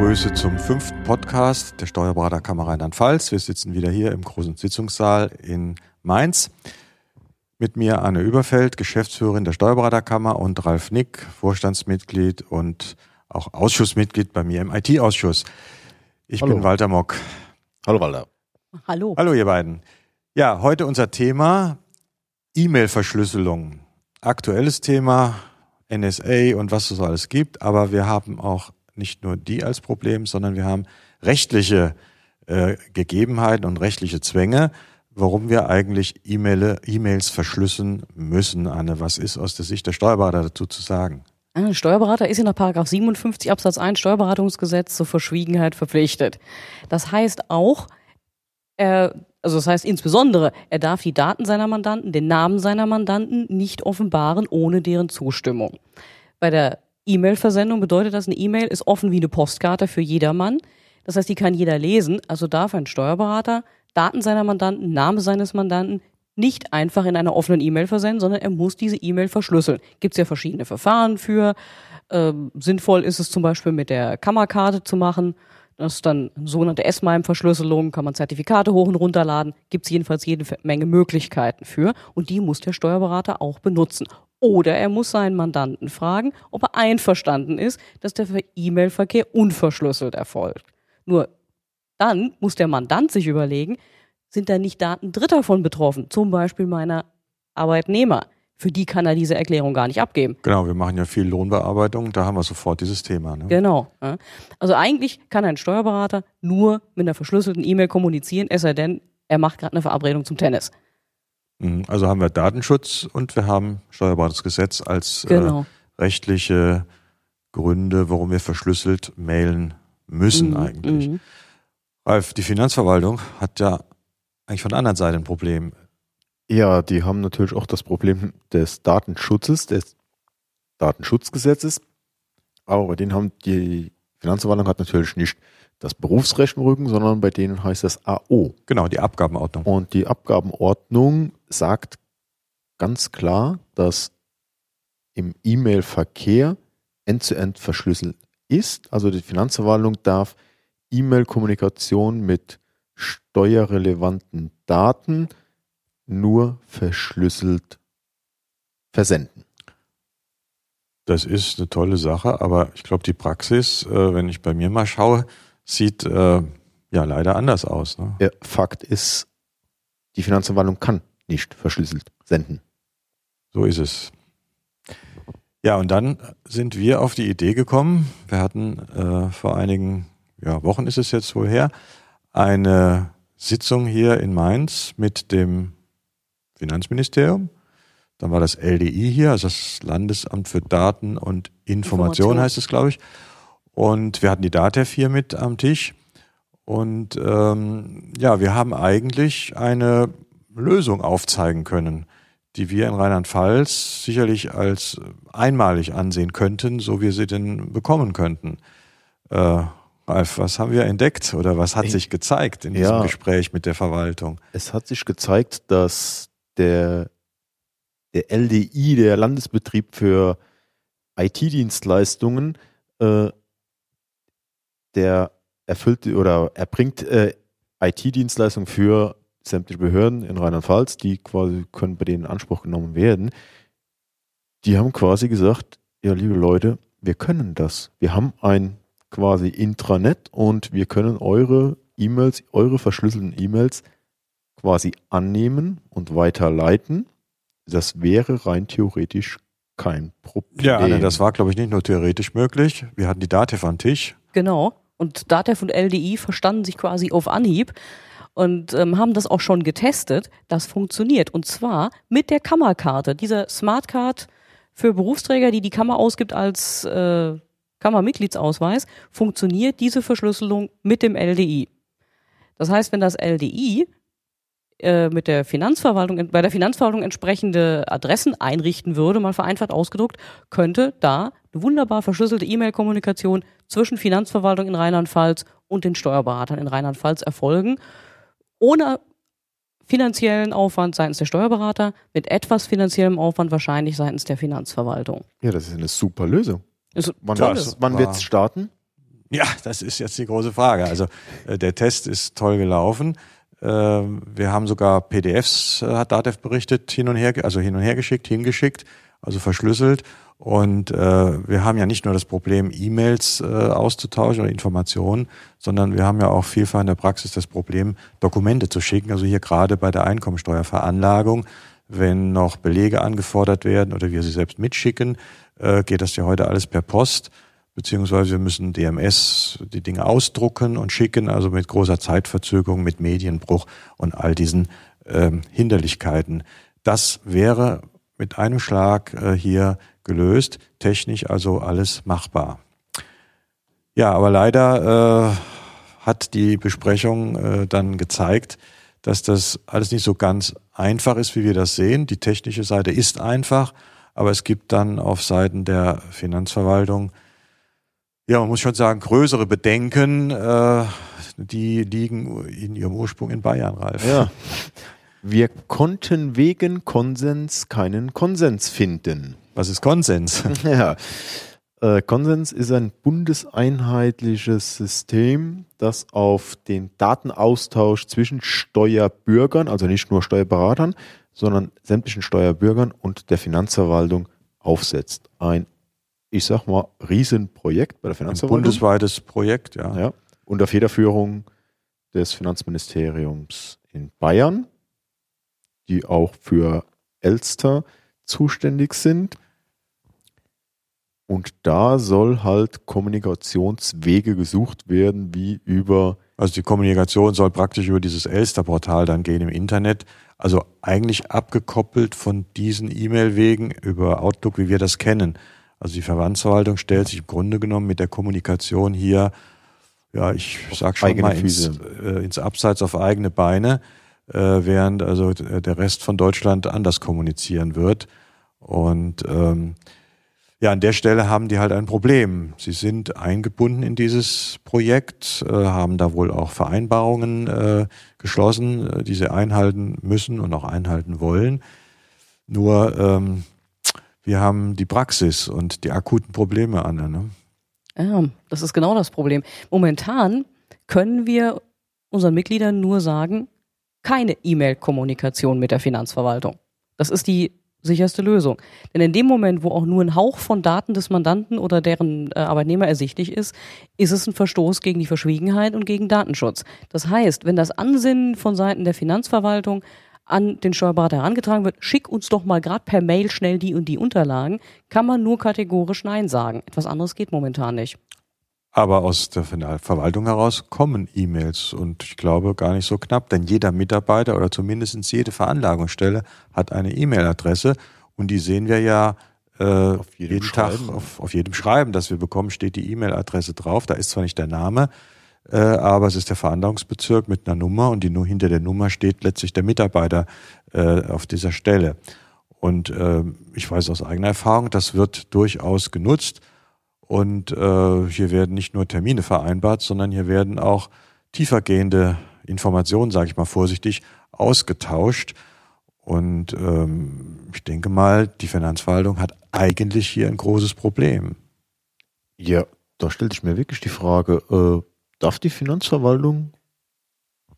Grüße zum fünften Podcast der Steuerberaterkammer Rheinland-Pfalz. Wir sitzen wieder hier im großen Sitzungssaal in Mainz. Mit mir Anne Überfeld, Geschäftsführerin der Steuerberaterkammer und Ralf Nick, Vorstandsmitglied und auch Ausschussmitglied bei mir im IT-Ausschuss. Ich Hallo. bin Walter Mock. Hallo Walter. Hallo. Hallo ihr beiden. Ja, heute unser Thema E-Mail-Verschlüsselung. Aktuelles Thema, NSA und was es so alles gibt, aber wir haben auch nicht nur die als Problem, sondern wir haben rechtliche äh, Gegebenheiten und rechtliche Zwänge, warum wir eigentlich E-Mail, E-Mails verschlüsseln müssen. Anne, was ist aus der Sicht der Steuerberater dazu zu sagen? Ein Steuerberater ist in der Paragraph 57 Absatz 1 Steuerberatungsgesetz zur Verschwiegenheit verpflichtet. Das heißt auch, er, also das heißt insbesondere, er darf die Daten seiner Mandanten, den Namen seiner Mandanten nicht offenbaren ohne deren Zustimmung. Bei der E-Mail-Versendung bedeutet das, eine E-Mail ist offen wie eine Postkarte für jedermann. Das heißt, die kann jeder lesen. Also darf ein Steuerberater Daten seiner Mandanten, Name seines Mandanten nicht einfach in einer offenen E-Mail versenden, sondern er muss diese E-Mail verschlüsseln. Gibt es ja verschiedene Verfahren für. Ähm, sinnvoll ist es zum Beispiel mit der Kammerkarte zu machen. Das ist dann eine sogenannte S-MIME-Verschlüsselung, kann man Zertifikate hoch und runterladen. Gibt es jedenfalls jede Menge Möglichkeiten für. Und die muss der Steuerberater auch benutzen. Oder er muss seinen Mandanten fragen, ob er einverstanden ist, dass der E-Mail-Verkehr unverschlüsselt erfolgt. Nur dann muss der Mandant sich überlegen, sind da nicht Daten Dritter von betroffen, zum Beispiel meiner Arbeitnehmer. Für die kann er diese Erklärung gar nicht abgeben. Genau, wir machen ja viel Lohnbearbeitung, da haben wir sofort dieses Thema. Ne? Genau. Also eigentlich kann ein Steuerberater nur mit einer verschlüsselten E-Mail kommunizieren, es sei denn, er macht gerade eine Verabredung zum Tennis. Mhm, Also haben wir Datenschutz und wir haben Steuerberatungsgesetz als Genau. äh, rechtliche Gründe, warum wir verschlüsselt mailen müssen Mhm, eigentlich. mhm. Ralf, die Finanzverwaltung hat ja eigentlich von der anderen Seite ein Problem. Ja, die haben natürlich auch das Problem des Datenschutzes, des Datenschutzgesetzes. Aber denen haben die Finanzverwaltung hat natürlich nicht das Berufsrecht im Rücken, sondern bei denen heißt das AO. Genau, die Abgabenordnung. Und die Abgabenordnung sagt ganz klar, dass im E-Mail-Verkehr end-zu-end verschlüsselt ist. Also die Finanzverwaltung darf E-Mail-Kommunikation mit steuerrelevanten Daten nur verschlüsselt versenden. Das ist eine tolle Sache, aber ich glaube, die Praxis, äh, wenn ich bei mir mal schaue, sieht äh, ja leider anders aus. Ne? Der Fakt ist, die Finanzverwaltung kann nicht verschlüsselt senden. So ist es. Ja, und dann sind wir auf die Idee gekommen, wir hatten äh, vor einigen ja, Wochen ist es jetzt wohl her, eine Sitzung hier in Mainz mit dem Finanzministerium. Dann war das LDI hier, also das Landesamt für Daten und Information, Information. heißt es, glaube ich. Und wir hatten die DATEV hier mit am Tisch. Und ähm, ja, wir haben eigentlich eine Lösung aufzeigen können, die wir in Rheinland-Pfalz sicherlich als einmalig ansehen könnten, so wir sie denn bekommen könnten. Äh, Ralf, was haben wir entdeckt oder was hat Ich- sich gezeigt in Ja. diesem Gespräch mit der Verwaltung? Es hat sich gezeigt, dass der, der LDI, der Landesbetrieb für IT-Dienstleistungen, äh, der erfüllt oder erbringt äh, IT-Dienstleistungen für sämtliche Behörden in Rheinland-Pfalz, die quasi können bei denen in Anspruch genommen werden. Die haben quasi gesagt, ja, liebe Leute, wir können das. Wir haben ein quasi Intranet und wir können eure E-Mails, eure verschlüsselten E-Mails quasi annehmen und weiterleiten. Das wäre rein theoretisch kein Problem. Ja, Anne, das war, glaube ich, nicht nur theoretisch möglich. Wir hatten die DATEV am Tisch. Genau. Und DATEV und LDI verstanden sich quasi auf Anhieb und ähm, haben das auch schon getestet. Das funktioniert. Und zwar mit der Kammerkarte, dieser Smartcard für Berufsträger, die die Kammer ausgibt als äh, Kammermitgliedsausweis, funktioniert diese Verschlüsselung mit dem LDI. Das heißt, wenn das LDI äh, mit der Finanzverwaltung, bei der Finanzverwaltung entsprechende Adressen einrichten würde, mal vereinfacht ausgedruckt, könnte da eine wunderbar verschlüsselte E-Mail-Kommunikation zwischen Finanzverwaltung in Rheinland-Pfalz und den Steuerberatern in Rheinland-Pfalz erfolgen, ohne finanziellen Aufwand seitens der Steuerberater, mit etwas finanziellem Aufwand wahrscheinlich seitens der Finanzverwaltung. Ja, das ist eine super Lösung. Ist Wann, wann wird es starten? Ja, das ist jetzt die große Frage. Also äh, der Test ist toll gelaufen. Äh, wir haben sogar PDFs, äh, hat Datev berichtet, hin und her, also hin und her geschickt, hingeschickt, also verschlüsselt. Und äh, wir haben ja nicht nur das Problem, E-Mails äh, auszutauschen oder Informationen, sondern wir haben ja auch vielfach in der Praxis das Problem, Dokumente zu schicken. Also hier gerade bei der Einkommensteuerveranlagung, wenn noch Belege angefordert werden oder wir sie selbst mitschicken, geht das ja heute alles per Post beziehungsweise wir müssen DMS die Dinge ausdrucken und schicken, also mit großer Zeitverzögerung, mit Medienbruch und all diesen ähm, Hinderlichkeiten. Das wäre mit einem Schlag äh, hier gelöst, technisch also alles machbar. Ja, aber leider äh, hat die Besprechung äh, dann gezeigt, dass das alles nicht so ganz einfach ist, wie wir das sehen. Die technische Seite ist einfach, aber es gibt dann auf Seiten der Finanzverwaltung ja, man muss schon sagen, größere Bedenken, äh, die liegen in ihrem Ursprung in Bayern, Ralf. Ja. Wir konnten wegen Konsens keinen Konsens finden. Was ist Konsens? Ja. Äh, Konsens ist ein bundeseinheitliches System, das auf den Datenaustausch zwischen Steuerbürgern, also nicht nur Steuerberatern, sondern sämtlichen Steuerbürgern und der Finanzverwaltung aufsetzt. Ein ich sag mal, Riesenprojekt bei der Finanzverwaltung. Ein bundesweites Projekt, ja. ja. Unter Federführung des Finanzministeriums in Bayern, die auch für Elster zuständig sind. Und da soll halt Kommunikationswege gesucht werden, wie über. Also die Kommunikation soll praktisch über dieses Elster-Portal dann gehen im Internet. Also eigentlich abgekoppelt von diesen E-Mail-Wegen über Outlook, wie wir das kennen. Also die Verbandsverwaltung stellt sich im Grunde genommen mit der Kommunikation hier, ja, ich sag schon mal ins, äh, ins Abseits auf eigene Beine, äh, während also der Rest von Deutschland anders kommunizieren wird. Und ähm, ja, an der Stelle haben die halt ein Problem. Sie sind eingebunden in dieses Projekt, äh, haben da wohl auch Vereinbarungen äh, geschlossen, äh, die sie einhalten müssen und auch einhalten wollen. Nur ähm, wir haben die Praxis und die akuten Probleme, Anne. Ne? Ja, das ist genau das Problem. Momentan können wir unseren Mitgliedern nur sagen, keine E-Mail-Kommunikation mit der Finanzverwaltung. Das ist die sicherste Lösung. Denn in dem Moment, wo auch nur ein Hauch von Daten des Mandanten oder deren äh, Arbeitnehmer ersichtlich ist, ist es ein Verstoß gegen die Verschwiegenheit und gegen Datenschutz. Das heißt, wenn das Ansinnen von Seiten der Finanzverwaltung an den Steuerberater herangetragen wird, schick uns doch mal gerade per Mail schnell die und die Unterlagen, kann man nur kategorisch Nein sagen. Etwas anderes geht momentan nicht. Aber aus der Verwaltung heraus kommen E-Mails und ich glaube gar nicht so knapp, denn jeder Mitarbeiter oder zumindest jede Veranlagungsstelle hat eine E-Mail-Adresse und die sehen wir ja äh, auf jeden Tag auf, auf jedem Schreiben, das wir bekommen, steht die E-Mail-Adresse drauf. Da ist zwar nicht der Name, äh, aber es ist der Veranlagungsbezirk mit einer Nummer und die nur hinter der Nummer steht letztlich der Mitarbeiter äh, auf dieser Stelle. Und äh, ich weiß aus eigener Erfahrung, das wird durchaus genutzt. Und äh, hier werden nicht nur Termine vereinbart, sondern hier werden auch tiefergehende Informationen, sage ich mal vorsichtig, ausgetauscht. Und ähm, ich denke mal, die Finanzverwaltung hat eigentlich hier ein großes Problem. Ja, da stellt sich mir wirklich die Frage, äh, darf die Finanzverwaltung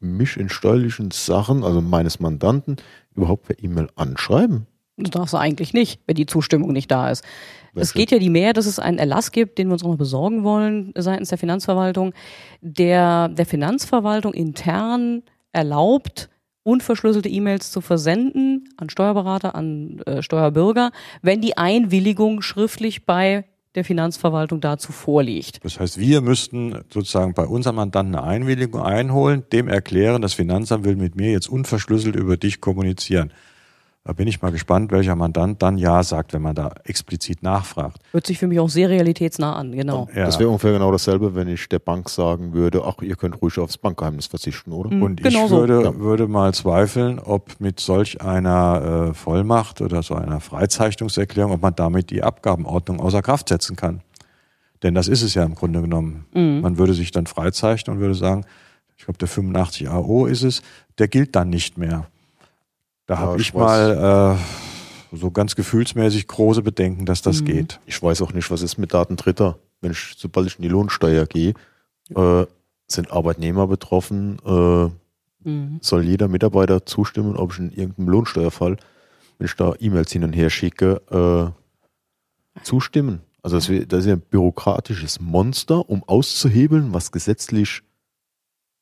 mich in steuerlichen Sachen, also meines Mandanten, überhaupt per E-Mail anschreiben? Das darfst du eigentlich nicht, wenn die Zustimmung nicht da ist. Welche? Es geht ja die mehr, dass es einen Erlass gibt, den wir uns auch noch besorgen wollen seitens der Finanzverwaltung, der der Finanzverwaltung intern erlaubt, unverschlüsselte E-Mails zu versenden an Steuerberater, an äh, Steuerbürger, wenn die Einwilligung schriftlich bei der Finanzverwaltung dazu vorliegt. Das heißt, wir müssten sozusagen bei unserem Mandanten eine Einwilligung einholen, dem erklären, das Finanzamt will mit mir jetzt unverschlüsselt über dich kommunizieren. Da bin ich mal gespannt, welcher Mandant dann Ja sagt, wenn man da explizit nachfragt. Hört sich für mich auch sehr realitätsnah an, genau. Ja. Das wäre ungefähr genau dasselbe, wenn ich der Bank sagen würde, ach, ihr könnt ruhig aufs Bankgeheimnis verzichten, oder? Mhm, Und genau ich würde, so. ja. würde mal zweifeln, ob mit solch einer äh, Vollmacht oder so einer Freizeichnungserklärung, ob man damit die Abgabenordnung außer Kraft setzen kann. Denn das ist es ja im Grunde genommen. Mhm. Man würde sich dann freizeichnen und würde sagen, ich glaube, der 85 AO ist es, der gilt dann nicht mehr. Da ja, habe ich, ich mal äh, so ganz gefühlsmäßig große Bedenken, dass das mhm. geht. Ich weiß auch nicht, was ist mit Daten Dritter. wenn ich, sobald ich in die Lohnsteuer gehe, äh, sind Arbeitnehmer betroffen, äh, Mhm. soll jeder Mitarbeiter zustimmen, ob ich in irgendeinem Lohnsteuerfall, wenn ich da E-Mails hin und her schicke, äh, zustimmen. Also das, das ist ja ein bürokratisches Monster, um auszuhebeln, was gesetzlich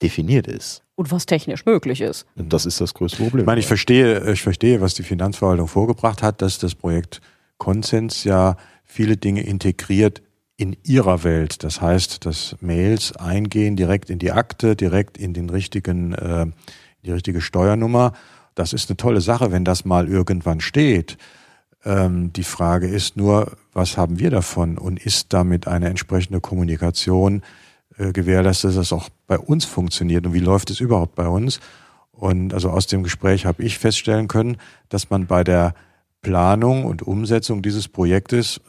definiert ist. Und was technisch möglich ist. Und das ist das größte Problem. Ich meine, ich verstehe, ich verstehe, was die Finanzverwaltung vorgebracht hat, dass das Projekt Konsens ja viele Dinge integriert in ihrer Welt. Das heißt, dass Mails eingehen direkt in die Akte, direkt in den richtigen, äh, die richtige Steuernummer. Das ist eine tolle Sache, wenn das mal irgendwann steht. Ähm, die Frage ist nur, was haben wir davon und ist damit eine entsprechende Kommunikation äh, gewährleistet, dass das auch bei uns funktioniert und wie läuft es überhaupt bei uns? Und also aus dem Gespräch habe ich feststellen können, dass man bei der Planung und Umsetzung dieses Projektes,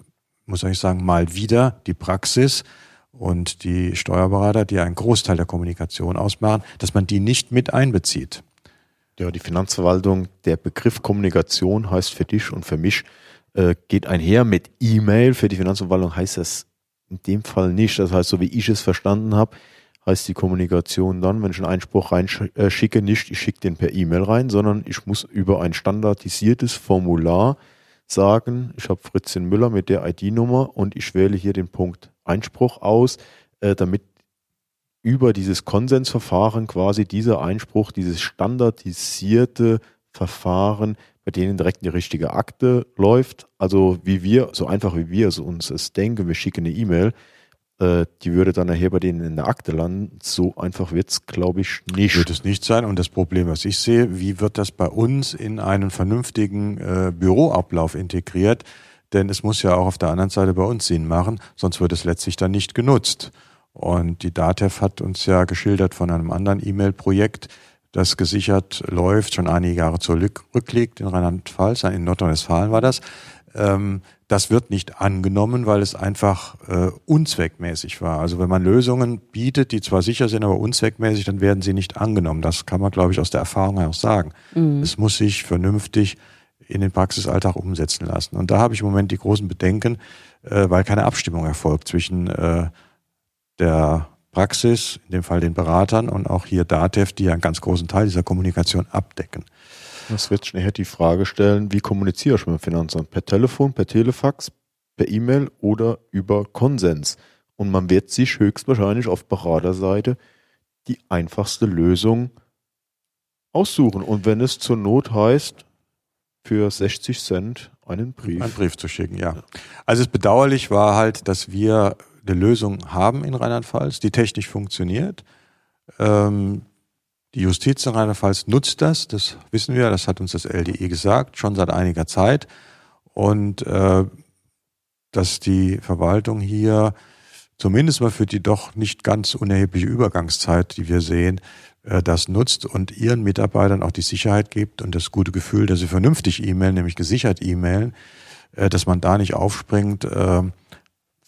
muss ich sagen, mal wieder die Praxis und die Steuerberater, die einen Großteil der Kommunikation ausmachen, dass man die nicht mit einbezieht. Ja, die Finanzverwaltung, der Begriff Kommunikation heißt für dich und für mich, äh, geht einher mit E-Mail. Für die Finanzverwaltung heißt das in dem Fall nicht. Das heißt, so wie ich es verstanden habe, heißt die Kommunikation dann, wenn ich einen Einspruch reinschicke, nicht, ich schicke den per E-Mail rein, sondern ich muss über ein standardisiertes Formular sagen, ich habe Fritzchen Müller mit der ID-Nummer und ich wähle hier den Punkt Einspruch aus, äh, damit über dieses Konsensverfahren quasi dieser Einspruch, dieses standardisierte Verfahren, bei denen direkt in die richtige Akte läuft. Also wie wir, so einfach wie wir es uns es denken, wir schicken eine E-Mail, äh, die würde dann nachher bei denen in der Akte landen. So einfach wird es, glaube ich, nicht. Wird es nicht sein. Und das Problem, was ich sehe, wie wird das bei uns in einen vernünftigen äh, Büroablauf integriert? Denn es muss ja auch auf der anderen Seite bei uns Sinn machen, sonst wird es letztlich dann nicht genutzt. Und die DATEV hat uns ja geschildert von einem anderen E-Mail-Projekt, das gesichert läuft, schon einige Jahre zurückliegt in Rheinland-Pfalz, in Nordrhein-Westfalen war das. Ähm, das wird nicht angenommen, weil es einfach äh, unzweckmäßig war. Also wenn man Lösungen bietet, die zwar sicher sind, aber unzweckmäßig, dann werden sie nicht angenommen. Das kann man, glaube ich, aus der Erfahrung her auch sagen. Es muss sich vernünftig in den Praxisalltag umsetzen lassen. Und da habe ich im Moment die großen Bedenken, äh, weil keine Abstimmung erfolgt zwischen äh, der Praxis, in dem Fall den Beratern und auch hier DATEV, die ja einen ganz großen Teil dieser Kommunikation abdecken. Das wird schnell die Frage stellen, wie kommuniziere ich mit dem Finanzamt? Per Telefon, per Telefax, per E-Mail oder über Konsens? Und man wird sich höchstwahrscheinlich auf Beraterseite die einfachste Lösung aussuchen. Und wenn es zur Not heißt, für 60 Cent einen Brief. Einen Brief zu schicken, ja. Also es bedauerlich war halt, dass wir eine Lösung haben in Rheinland-Pfalz, die technisch funktioniert. Ähm, die Justiz in Rheinland-Pfalz nutzt das, das wissen wir, das hat uns das LDE gesagt, schon seit einiger Zeit. Und äh, dass die Verwaltung hier zumindest mal für die doch nicht ganz unerhebliche Übergangszeit, die wir sehen, äh, das nutzt und ihren Mitarbeitern auch die Sicherheit gibt und das gute Gefühl, dass sie vernünftig e-mailen, nämlich gesichert e-mailen, äh, dass man da nicht aufspringt, äh,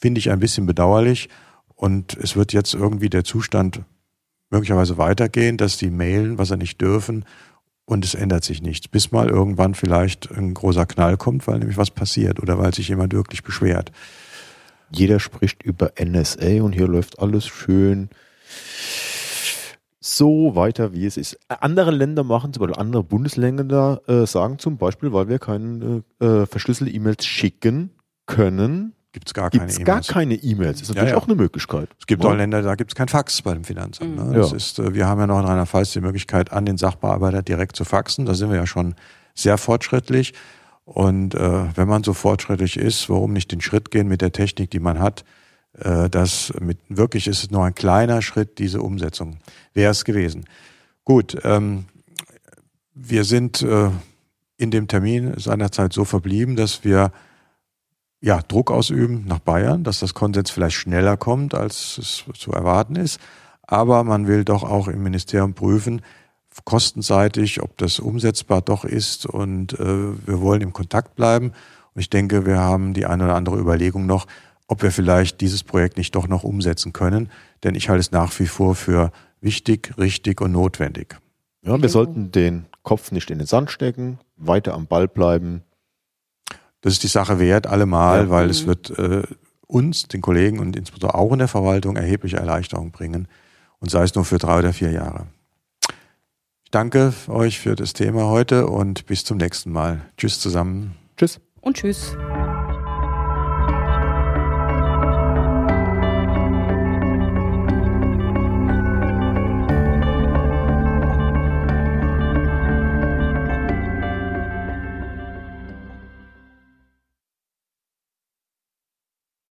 finde ich ein bisschen bedauerlich. Und es wird jetzt irgendwie der Zustand möglicherweise weitergehen, dass die mailen, was sie nicht dürfen, und es ändert sich nichts, bis mal irgendwann vielleicht ein großer Knall kommt, weil nämlich was passiert oder weil sich jemand wirklich beschwert. Jeder spricht über NSA und hier läuft alles schön so weiter, wie es ist. Andere Länder machen es, weil andere Bundesländer äh, sagen zum Beispiel, weil wir keine äh, verschlüsselte E-Mails schicken können, Gibt es gar gibt keine es gar E-Mails. keine E-Mails. Ist natürlich ja. auch eine Möglichkeit. Es gibt Ja. auch Länder, da gibt es kein Fax bei dem Finanzamt. Ne? Mhm. Das Ja. ist, äh, wir haben ja noch in Rheinland-Pfalz die Möglichkeit, an den Sachbearbeiter direkt zu faxen. Da sind wir ja schon sehr fortschrittlich. Und äh, wenn man so fortschrittlich ist, warum nicht den Schritt gehen mit der Technik, die man hat? Äh, das mit wirklich ist es nur ein kleiner Schritt, diese Umsetzung wäre es gewesen. Gut, ähm, wir sind äh, in dem Termin seinerzeit so verblieben, dass wir ja, Druck ausüben nach Bayern, dass das Konsens vielleicht schneller kommt, als es zu erwarten ist. Aber man will doch auch im Ministerium prüfen, kostenseitig, ob das umsetzbar doch ist. Und äh, wir wollen im Kontakt bleiben. Und ich denke, wir haben die eine oder andere Überlegung noch, ob wir vielleicht dieses Projekt nicht doch noch umsetzen können. Denn ich halte es nach wie vor für wichtig, richtig und notwendig. Ja, wir sollten den Kopf nicht in den Sand stecken, weiter am Ball bleiben. Das ist die Sache wert, allemal, Ja. weil es wird äh, uns, den Kollegen und insbesondere auch in der Verwaltung erhebliche Erleichterung bringen und sei es nur für drei oder vier Jahre. Ich danke euch für das Thema heute und bis zum nächsten Mal. Tschüss zusammen. Tschüss. Und tschüss.